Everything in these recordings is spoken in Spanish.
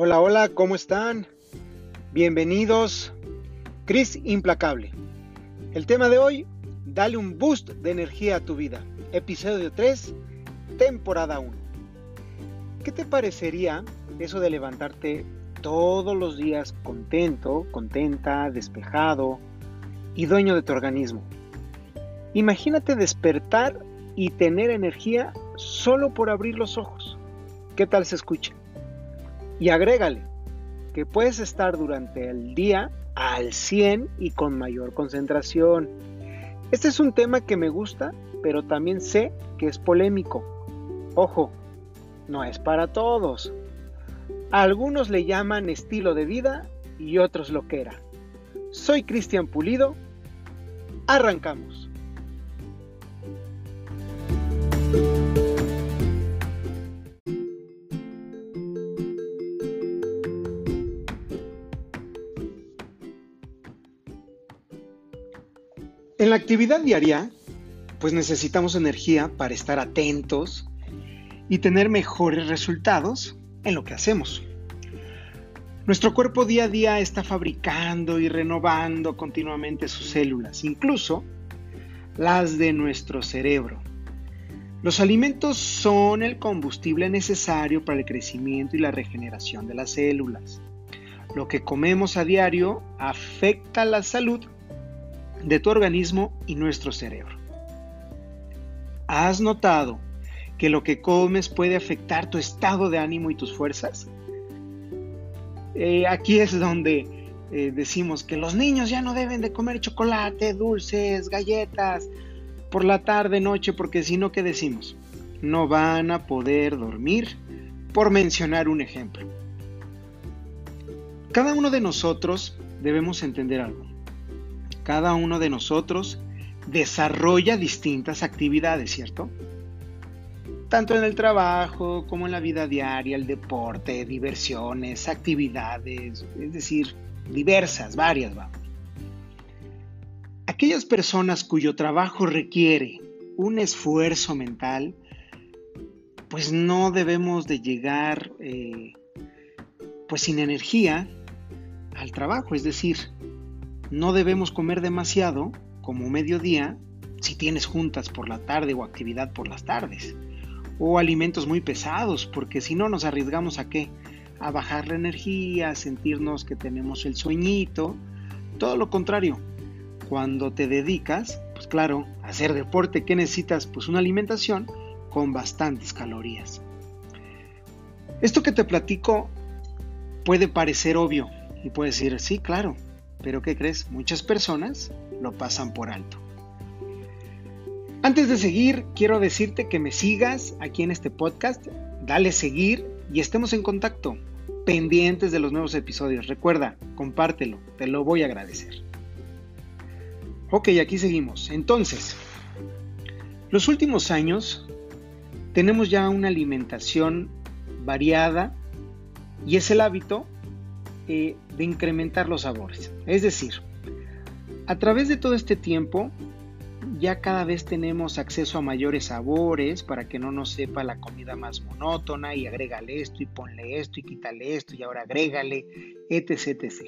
Hola, hola, ¿cómo están? Bienvenidos. Cris Implacable. El tema de hoy, dale un boost de energía a tu vida. Episodio 3, temporada 1. ¿Qué te parecería eso de levantarte todos los días contento, contenta, despejado y dueño de tu organismo? Imagínate despertar y tener energía solo por abrir los ojos. ¿Qué tal se escucha? Y agrégale que puedes estar durante el día al 100 y con mayor concentración. Este es un tema que me gusta, pero también sé que es polémico. Ojo, no es para todos. Algunos le llaman estilo de vida y otros lo que era. Soy Cristian Pulido. Arrancamos. En la actividad diaria, pues necesitamos energía para estar atentos y tener mejores resultados en lo que hacemos. Nuestro cuerpo día a día está fabricando y renovando continuamente sus células, incluso las de nuestro cerebro. Los alimentos son el combustible necesario para el crecimiento y la regeneración de las células. Lo que comemos a diario afecta la salud de tu organismo y nuestro cerebro. ¿Has notado que lo que comes puede afectar tu estado de ánimo y tus fuerzas? Eh, aquí es donde eh, decimos que los niños ya no deben de comer chocolate, dulces, galletas por la tarde, noche, porque si no, ¿qué decimos? No van a poder dormir, por mencionar un ejemplo. Cada uno de nosotros debemos entender algo cada uno de nosotros desarrolla distintas actividades, ¿cierto? Tanto en el trabajo como en la vida diaria, el deporte, diversiones, actividades, es decir, diversas, varias, vamos. Aquellas personas cuyo trabajo requiere un esfuerzo mental, pues no debemos de llegar eh, pues sin energía al trabajo, es decir, no debemos comer demasiado, como mediodía, si tienes juntas por la tarde o actividad por las tardes. O alimentos muy pesados, porque si no nos arriesgamos a qué? A bajar la energía, a sentirnos que tenemos el sueñito. Todo lo contrario. Cuando te dedicas, pues claro, a hacer deporte, ¿qué necesitas? Pues una alimentación con bastantes calorías. Esto que te platico puede parecer obvio y puedes decir, sí, claro, pero ¿qué crees? Muchas personas lo pasan por alto. Antes de seguir, quiero decirte que me sigas aquí en este podcast, dale seguir y estemos en contacto, pendientes de los nuevos episodios. Recuerda, compártelo, te lo voy a agradecer. Ok, aquí seguimos. Entonces, los últimos años tenemos ya una alimentación variada y es el hábito eh, de incrementar los sabores. Es decir, a través de todo este tiempo ya cada vez tenemos acceso a mayores sabores para que no nos sepa la comida más monótona y agrégale esto y ponle esto y quítale esto y ahora agrégale, etc. etc.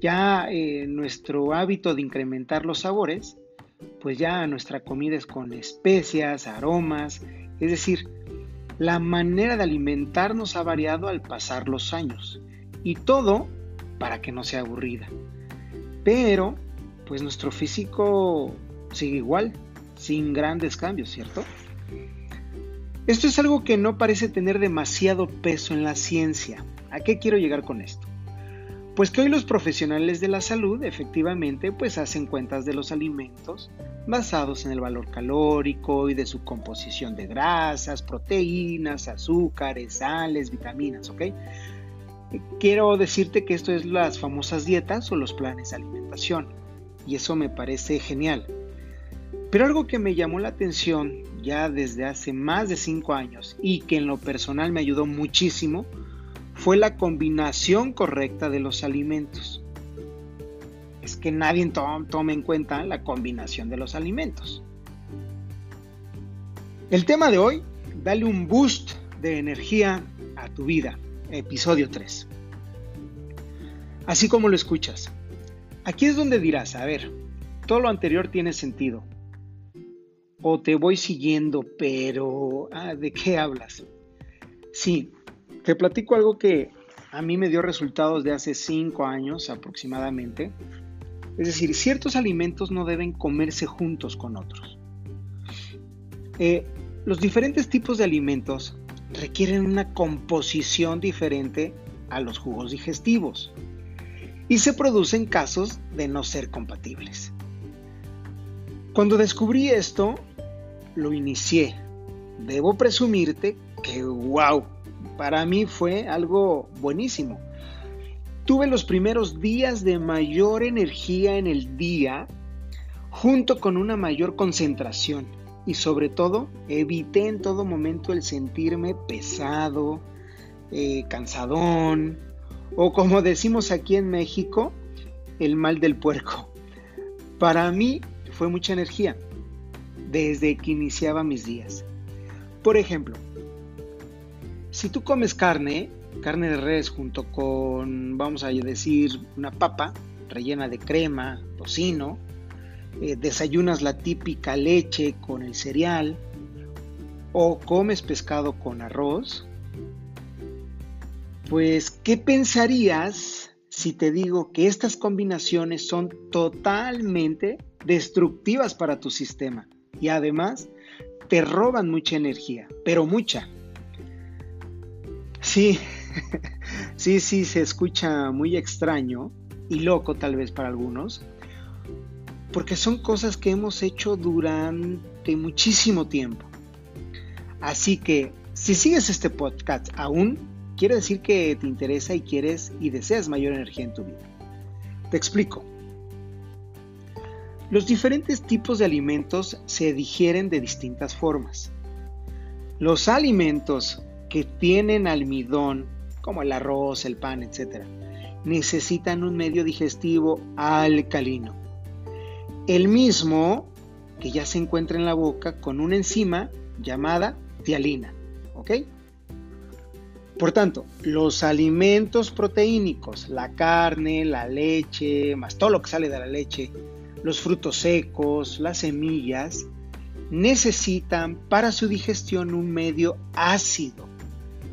Ya eh, nuestro hábito de incrementar los sabores, pues ya nuestra comida es con especias, aromas, es decir, la manera de alimentarnos ha variado al pasar los años. Y todo para que no sea aburrida. Pero, pues nuestro físico sigue igual, sin grandes cambios, ¿cierto? Esto es algo que no parece tener demasiado peso en la ciencia. ¿A qué quiero llegar con esto? Pues que hoy los profesionales de la salud efectivamente pues hacen cuentas de los alimentos basados en el valor calórico y de su composición de grasas, proteínas, azúcares, sales, vitaminas, ¿ok? Quiero decirte que esto es las famosas dietas o los planes de alimentación. Y eso me parece genial. Pero algo que me llamó la atención ya desde hace más de 5 años y que en lo personal me ayudó muchísimo fue la combinación correcta de los alimentos. Es que nadie toma en cuenta la combinación de los alimentos. El tema de hoy, dale un boost de energía a tu vida. Episodio 3. Así como lo escuchas. Aquí es donde dirás, a ver, todo lo anterior tiene sentido. O te voy siguiendo, pero ah, ¿de qué hablas? Sí, te platico algo que a mí me dio resultados de hace 5 años aproximadamente. Es decir, ciertos alimentos no deben comerse juntos con otros. Eh, los diferentes tipos de alimentos requieren una composición diferente a los jugos digestivos y se producen casos de no ser compatibles. Cuando descubrí esto, lo inicié. Debo presumirte que, wow, para mí fue algo buenísimo. Tuve los primeros días de mayor energía en el día junto con una mayor concentración y sobre todo evité en todo momento el sentirme pesado, eh, cansadón o como decimos aquí en México, el mal del puerco. Para mí fue mucha energía desde que iniciaba mis días. Por ejemplo, si tú comes carne, carne de res junto con, vamos a decir, una papa rellena de crema, tocino, eh, desayunas la típica leche con el cereal o comes pescado con arroz, pues, ¿qué pensarías si te digo que estas combinaciones son totalmente destructivas para tu sistema y además te roban mucha energía, pero mucha? Sí, sí, sí, se escucha muy extraño y loco tal vez para algunos, porque son cosas que hemos hecho durante muchísimo tiempo. Así que si sigues este podcast aún, quiere decir que te interesa y quieres y deseas mayor energía en tu vida. Te explico. Los diferentes tipos de alimentos se digieren de distintas formas. Los alimentos que tienen almidón, como el arroz, el pan, etc., necesitan un medio digestivo alcalino el mismo que ya se encuentra en la boca con una enzima llamada tialina. ¿Ok? Por tanto, los alimentos proteínicos, la carne, la leche, más todo lo que sale de la leche, los frutos secos, las semillas, necesitan para su digestión un medio ácido,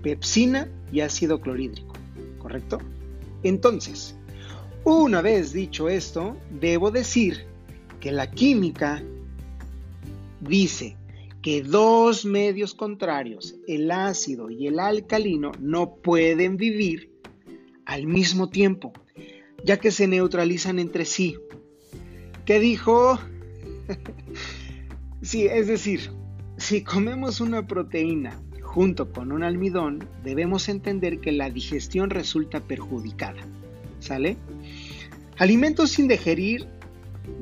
pepsina y ácido clorhídrico, ¿correcto? Entonces, una vez dicho esto, debo decir que la química dice que dos medios contrarios, el ácido y el alcalino, no pueden vivir al mismo tiempo, ya que se neutralizan entre sí. ¿Qué dijo? sí, es decir, si comemos una proteína junto con un almidón, debemos entender que la digestión resulta perjudicada. ¿Sale? Alimentos sin digerir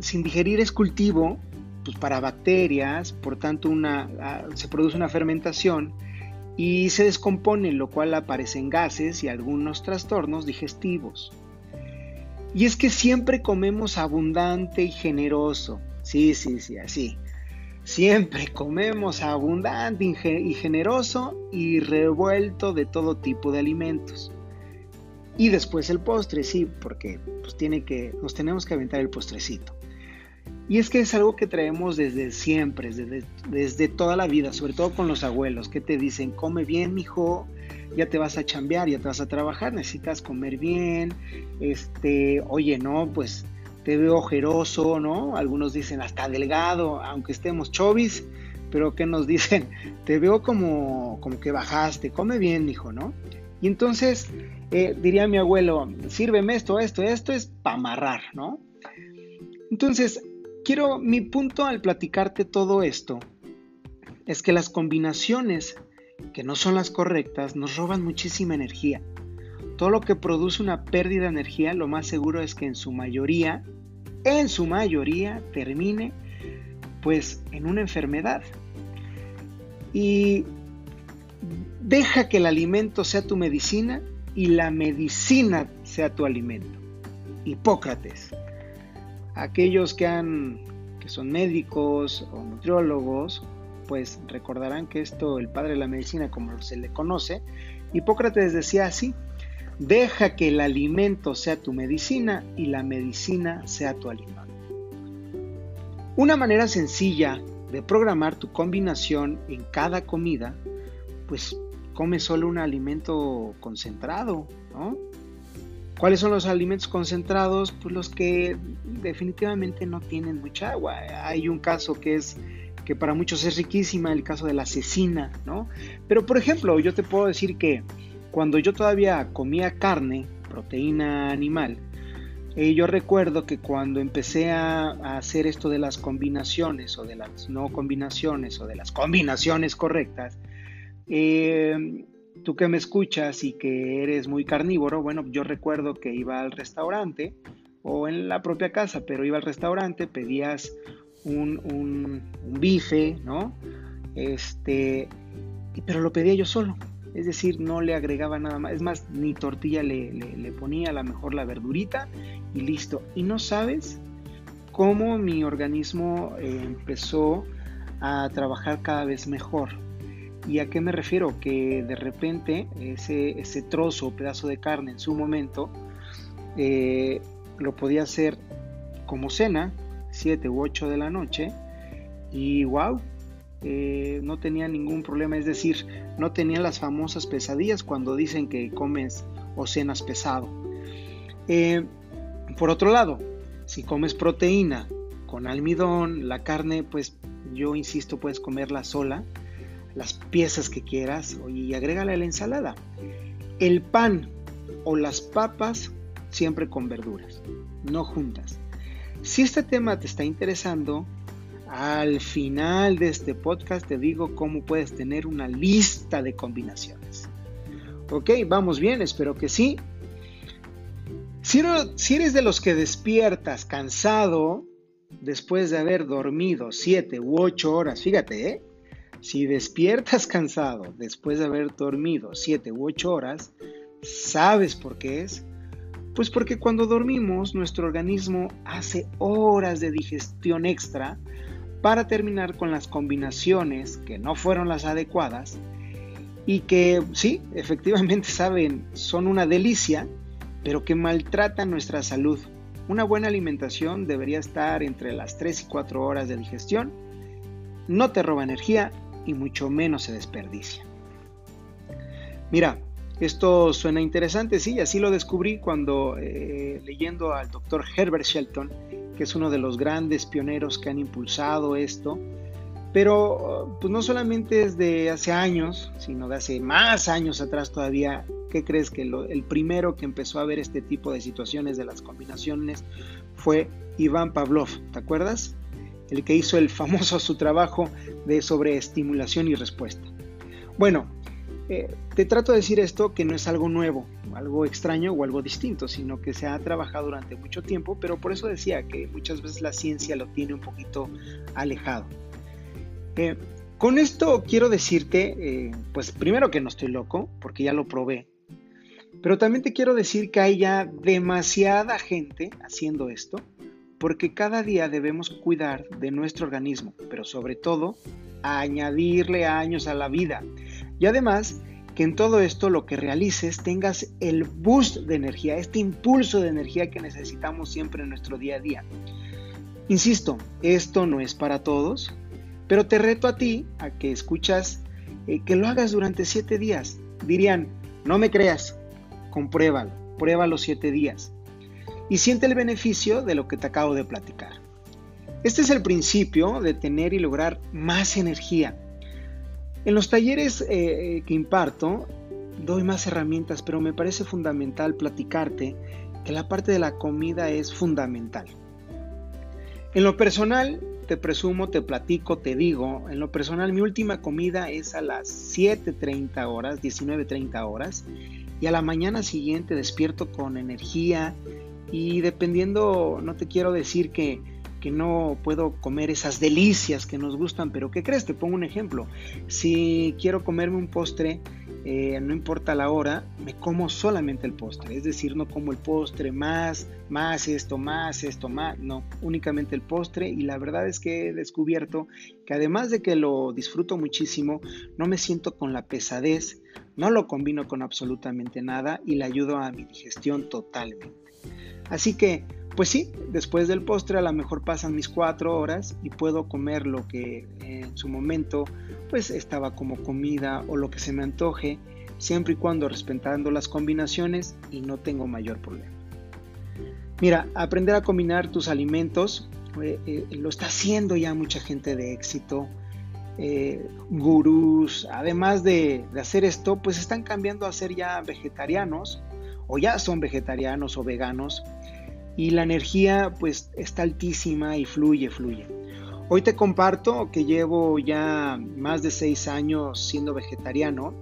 sin digerir es cultivo pues, para bacterias, por tanto una, ah, se produce una fermentación y se descompone, lo cual aparecen gases y algunos trastornos digestivos. Y es que siempre comemos abundante y generoso. Sí, sí, sí, así. Siempre comemos abundante y generoso y revuelto de todo tipo de alimentos. Y después el postre, sí, porque pues, tiene que, nos tenemos que aventar el postrecito. Y es que es algo que traemos desde siempre, desde, desde toda la vida, sobre todo con los abuelos, que te dicen, come bien, mijo, ya te vas a chambear, ya te vas a trabajar, necesitas comer bien, este, oye, no, pues te veo ojeroso, ¿no? Algunos dicen hasta delgado, aunque estemos chovis, pero que nos dicen, te veo como, como que bajaste, come bien, mijo, ¿no? Y entonces, eh, diría mi abuelo, sírveme esto, esto, esto es para amarrar, ¿no? Entonces, quiero, mi punto al platicarte todo esto es que las combinaciones que no son las correctas nos roban muchísima energía. Todo lo que produce una pérdida de energía, lo más seguro es que en su mayoría, en su mayoría, termine pues en una enfermedad. Y Deja que el alimento sea tu medicina y la medicina sea tu alimento. Hipócrates. Aquellos que son médicos o nutriólogos, pues recordarán que esto el padre de la medicina como se le conoce Hipócrates decía así, deja que el alimento sea tu medicina y la medicina sea tu alimento. Una manera sencilla de programar tu combinación en cada comida, pues come solo un alimento concentrado, ¿no? ¿Cuáles son los alimentos concentrados? Pues los que definitivamente no tienen mucha agua. Hay un caso que es que para muchos es riquísima, el caso de la cecina, ¿no? Pero por ejemplo, yo te puedo decir que cuando yo todavía comía carne, proteína animal, eh, yo recuerdo que cuando empecé a, hacer esto de las combinaciones o de las no combinaciones o de las combinaciones correctas, eh, tú que me escuchas y que eres muy carnívoro, bueno, yo recuerdo que iba al restaurante o en la propia casa, pero iba al restaurante, pedías un, bife, ¿no? Este, pero lo pedía yo solo. Es decir, no le agregaba nada más. Es más, ni tortilla le, ponía, a lo mejor la verdurita y listo. Y no sabes cómo mi organismo eh, empezó a trabajar cada vez mejor. ¿Y a qué me refiero? Que de repente ese, ese trozo o pedazo de carne en su momento eh, lo podía hacer como cena, 7 u 8 de la noche, y wow, eh, no tenía ningún problema, es decir, no tenía las famosas pesadillas cuando dicen que comes o cenas pesado. Eh, por otro lado, si comes proteína con almidón, la carne, pues yo insisto, puedes comerla sola, las piezas que quieras y agrégale a la ensalada. El pan o las papas siempre con verduras, no juntas. Si este tema te está interesando, al final de este podcast te digo cómo puedes tener una lista de combinaciones. Ok, vamos bien, espero que sí. Si, eres de los que despiertas cansado después de haber dormido 7 u 8 horas, fíjate, ¿eh? Si despiertas cansado después de haber dormido 7 u 8 horas, ¿sabes por qué es? Pues porque cuando dormimos nuestro organismo hace horas de digestión extra para terminar con las combinaciones que no fueron las adecuadas y que sí, efectivamente saben, son una delicia, pero que maltratan nuestra salud. Una buena alimentación debería estar entre las 3 y 4 horas de digestión, no te roba energía y mucho menos se desperdicia. Mira, esto suena interesante, sí, así lo descubrí cuando eh, leyendo al doctor Herbert Shelton, que es uno de los grandes pioneros que han impulsado esto, pero pues no solamente es de hace años, sino de hace más años atrás todavía. ¿Qué crees que el primero que empezó a ver este tipo de situaciones de las combinaciones fue Iván Pavlov? ¿Te acuerdas? El que hizo el famoso su trabajo de sobreestimulación y respuesta. Bueno, eh, te trato de decir esto que no es algo nuevo, algo extraño o algo distinto, sino que se ha trabajado durante mucho tiempo, pero por eso decía que muchas veces la ciencia lo tiene un poquito alejado. Eh, con esto quiero decirte, eh, pues primero que no estoy loco, porque ya lo probé, pero también te quiero decir que hay ya demasiada gente haciendo esto, porque cada día debemos cuidar de nuestro organismo, pero sobre todo añadirle años a la vida. Y además, que en todo esto lo que realices tengas el boost de energía, este impulso de energía que necesitamos siempre en nuestro día a día. Insisto, esto no es para todos, pero te reto a ti a que escuchas, eh, que lo hagas durante siete días. Dirían, no me creas, compruébalo, prueba los siete días y siente el beneficio de lo que te acabo de platicar. Este es el principio de tener y lograr más energía en los talleres eh, que imparto doy más herramientas, pero me parece fundamental platicarte que la parte de la comida es fundamental. En lo personal, te presumo, te platico, te digo, en lo personal mi última comida es a las 7.30 horas, 19.30 horas, y a la mañana siguiente despierto con energía y dependiendo, no te quiero decir que que no puedo comer esas delicias que nos gustan, pero ¿qué crees? Te pongo un ejemplo. Si quiero comerme un postre, eh, no importa la hora, me como solamente el postre. Es decir, no como el postre más, más esto, más esto, más. No, únicamente el postre. Y la verdad es que he descubierto que además de que lo disfruto muchísimo, no me siento con la pesadez no lo combino con absolutamente nada y le ayudo a mi digestión totalmente. Así que, pues sí, después del postre a lo mejor pasan mis cuatro horas y puedo comer lo que en su momento pues estaba como comida o lo que se me antoje, siempre y cuando respetando las combinaciones y no tengo mayor problema. Mira, aprender a combinar tus alimentos eh, eh, lo está haciendo ya mucha gente de éxito, eh, gurús, además de, de, hacer esto, pues están cambiando a ser ya vegetarianos o ya son vegetarianos o veganos y la energía pues está altísima y fluye, fluye. Hoy te comparto que llevo ya más de seis años siendo vegetariano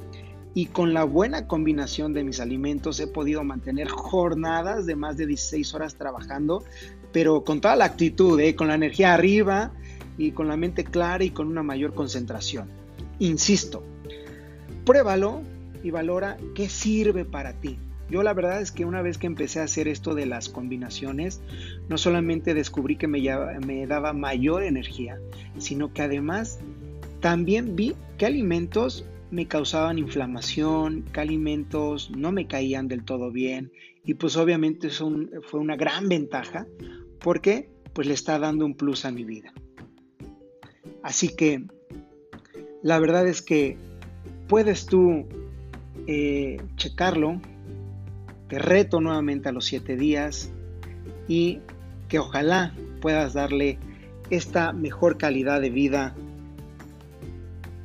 y con la buena combinación de mis alimentos he podido mantener jornadas de más de 16 horas trabajando, pero con toda la actitud, ¿eh? con la energía arriba y con la mente clara y con una mayor concentración. Insisto, pruébalo y valora qué sirve para ti. Yo la verdad es que una vez que empecé a hacer esto de las combinaciones, no solamente descubrí que me, me daba mayor energía, sino que además también vi qué alimentos me causaban inflamación, qué alimentos no me caían del todo bien y pues obviamente eso fue una gran ventaja porque pues le está dando un plus a mi vida. Así que la verdad es que puedes tú eh, checarlo, te reto nuevamente a los siete días y que ojalá puedas darle esta mejor calidad de vida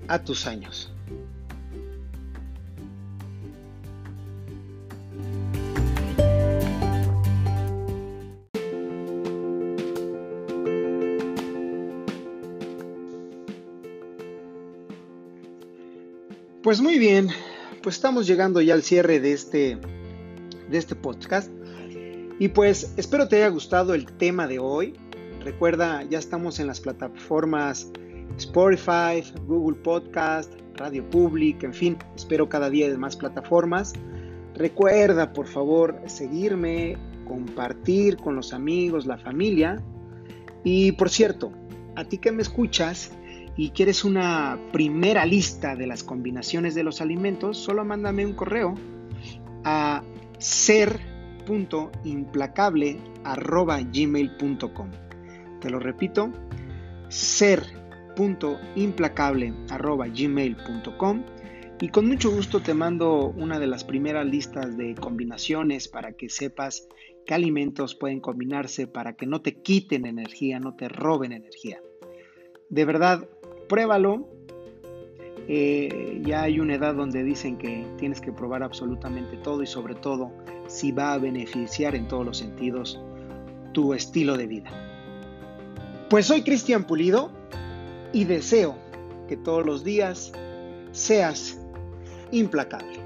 a tus años. Pues muy bien, pues estamos llegando ya al cierre de este de este podcast. Y pues espero te haya gustado el tema de hoy. Recuerda, ya estamos en las plataformas Spotify, Google Podcast, Radio Public, en fin, espero cada día de más plataformas. Recuerda, por favor, seguirme, compartir con los amigos, la familia. Y por cierto, a ti que me escuchas y quieres una primera lista de las combinaciones de los alimentos, solo mándame un correo a ser.implacable.gmail.com. Te lo repito, ser.implacable.gmail.com y con mucho gusto te mando una de las primeras listas de combinaciones para que sepas qué alimentos pueden combinarse para que no te quiten energía, no te roben energía. De verdad, pruébalo, eh, ya hay una edad donde dicen que tienes que probar absolutamente todo y sobre todo si va a beneficiar en todos los sentidos tu estilo de vida. Pues soy Cristian Pulido y deseo que todos los días seas implacable.